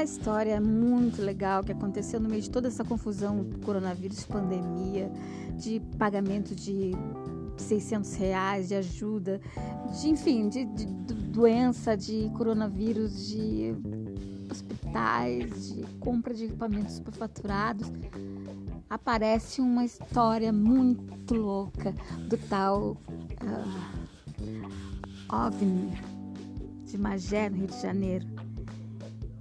aquela história muito legal que aconteceu no meio de toda essa confusão coronavírus, pandemia, de pagamento de 600 reais de ajuda, de enfim, de, de, de doença, de coronavírus, de hospitais, de compra de equipamentos superfaturados, aparece uma história muito louca do tal uh, OVNI de Magé, no Rio de Janeiro,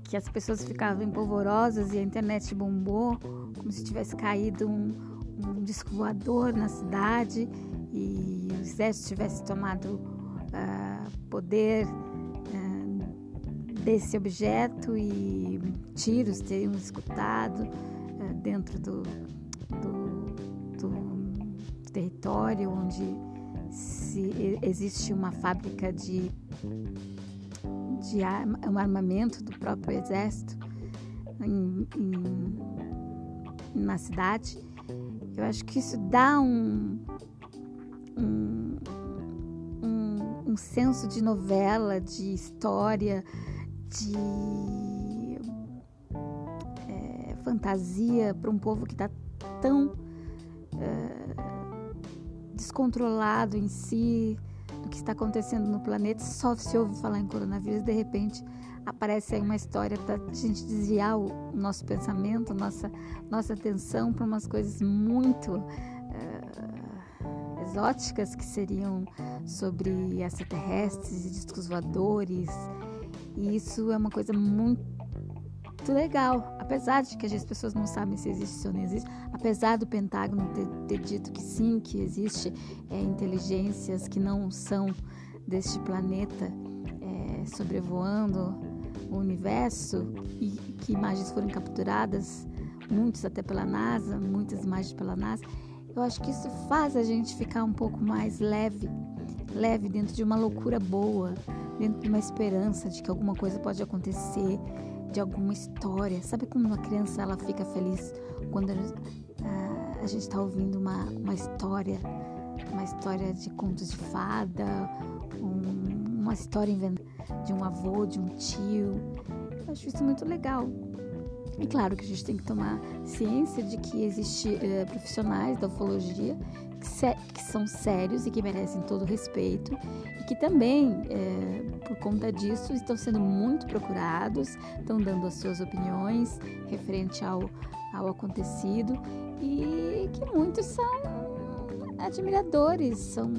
que as pessoas ficavam empolvorosas e a internet bombou, como se tivesse caído um, um disco voador na cidade e o exército tivesse tomado uh, poder uh, desse objeto e tiros teriam escutado uh, dentro do, do, do, território onde se, existe uma fábrica de, de arma, um armamento do próprio exército em, em, na cidade. Eu acho que isso dá um, um, um, um senso de novela, de história, de é, fantasia para um povo que está tão é, descontrolado em si, do que está acontecendo no planeta. Só se ouve falar em coronavírus, de repente aparece aí uma história para a gente desviar o nosso pensamento, nossa, nossa atenção para umas coisas muito exóticas que seriam sobre extraterrestres e discos voadores. E isso é uma coisa muito legal, apesar de que as pessoas não sabem se existe ou não existe, apesar do Pentágono ter, ter dito que sim, que existe é, inteligências que não são deste planeta é, sobrevoando o universo e que imagens foram capturadas, muitas até pela NASA, muitas imagens pela NASA. Eu acho que isso faz a gente ficar um pouco mais leve, leve dentro de uma loucura boa, dentro de uma esperança de que alguma coisa pode acontecer, de alguma história. Sabe como uma criança ela fica feliz quando a, a, gente está ouvindo uma, uma história, uma história de contos de fada, um, uma história de um avô, de um tio. Eu acho isso muito legal. E claro que a gente tem que tomar ciência de que existem é, profissionais da ufologia que, que, são sérios e que merecem todo o respeito e que também, é, por conta disso, estão sendo muito procurados, estão dando as suas opiniões referente ao, ao acontecido e que muitos são admiradores, são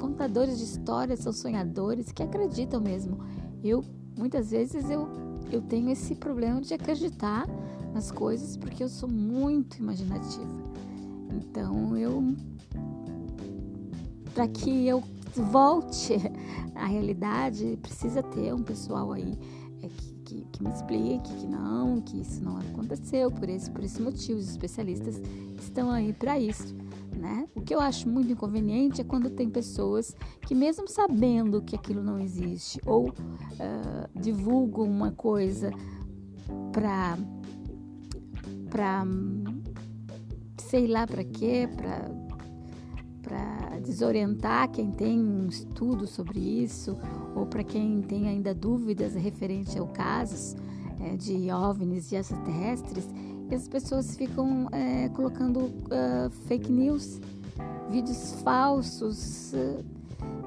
contadores de histórias, são sonhadores que acreditam mesmo. Eu, muitas vezes, eu eu tenho esse problema de acreditar nas coisas porque eu sou muito imaginativa. Então eu para que eu volte à realidade, precisa ter um pessoal aí é, que, que, que, me explique que não, que isso não aconteceu por esse, por esse motivo. Os especialistas estão aí para isso né? O que eu acho muito inconveniente é quando tem pessoas que, mesmo sabendo que aquilo não existe, ou uh, divulgam uma coisa para para sei lá para quê, para para desorientar quem tem um estudo sobre isso ou para quem tem ainda dúvidas referente ao casos é, de OVNIs e extraterrestres, as pessoas ficam é, colocando uh, fake news, vídeos falsos. Uh,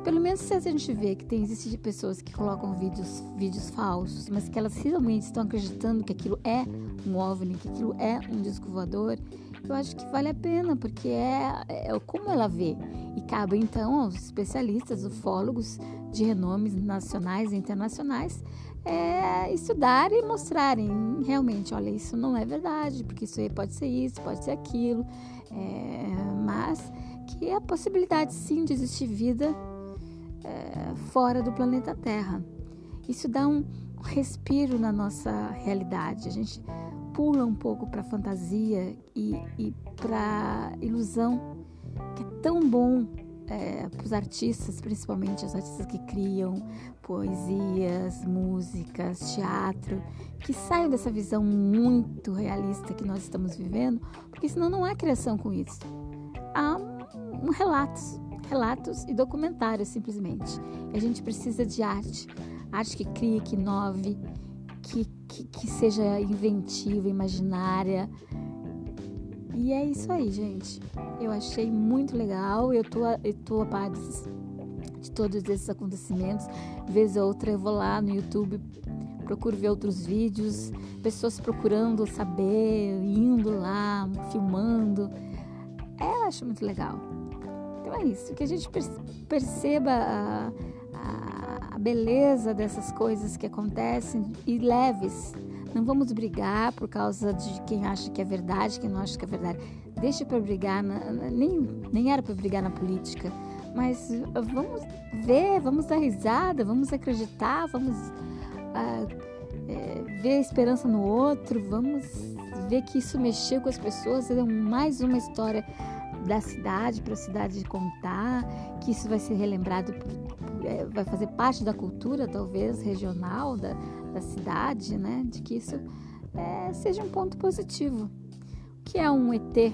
pelo menos se a gente vê que tem existe pessoas que colocam vídeos, vídeos falsos, mas que elas realmente estão acreditando que aquilo é um OVNI, que aquilo é um disco voador, eu acho que vale a pena, porque é, é como ela vê. E cabe então aos especialistas, ufólogos de renomes nacionais e internacionais, é, estudarem e mostrarem realmente, olha, isso não é verdade, porque isso aí pode ser isso, pode ser aquilo, é, mas que a possibilidade sim de existir vida é, fora do planeta Terra. Isso dá um respiro na nossa realidade. A gente pula um pouco para a fantasia e, e para ilusão, que é tão bom é, para os artistas, principalmente os artistas que criam poesias, músicas, teatro, que saiam dessa visão muito realista que nós estamos vivendo, porque senão não há criação com isso. Há um, um relatos, relatos e documentários simplesmente. E a gente precisa de arte, arte que crie, que inove, que que, que seja inventiva, imaginária. E é isso aí, gente. Eu achei muito legal. Eu tô, eu tô a par de todos esses acontecimentos. Vez ou outra eu vou lá no YouTube, procuro ver outros vídeos, pessoas procurando saber, indo lá, filmando. É, eu acho muito legal. Então é isso, que a gente perceba a, a, beleza dessas coisas que acontecem e leves. Não vamos brigar por causa de quem acha que é verdade, quem não acha que é verdade. Deixa para brigar, na, nem, nem era para brigar na política, mas vamos ver, vamos dar risada, vamos acreditar, vamos uh, é, ver a esperança no outro, vamos ver que isso mexeu com as pessoas, é mais uma história da cidade para a cidade contar, que isso vai ser relembrado, é, vai fazer parte da cultura, talvez, regional da, da cidade, né? De que isso é, seja um ponto positivo. O que é um ET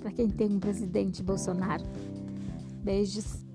para quem tem um presidente Bolsonaro? Beijos.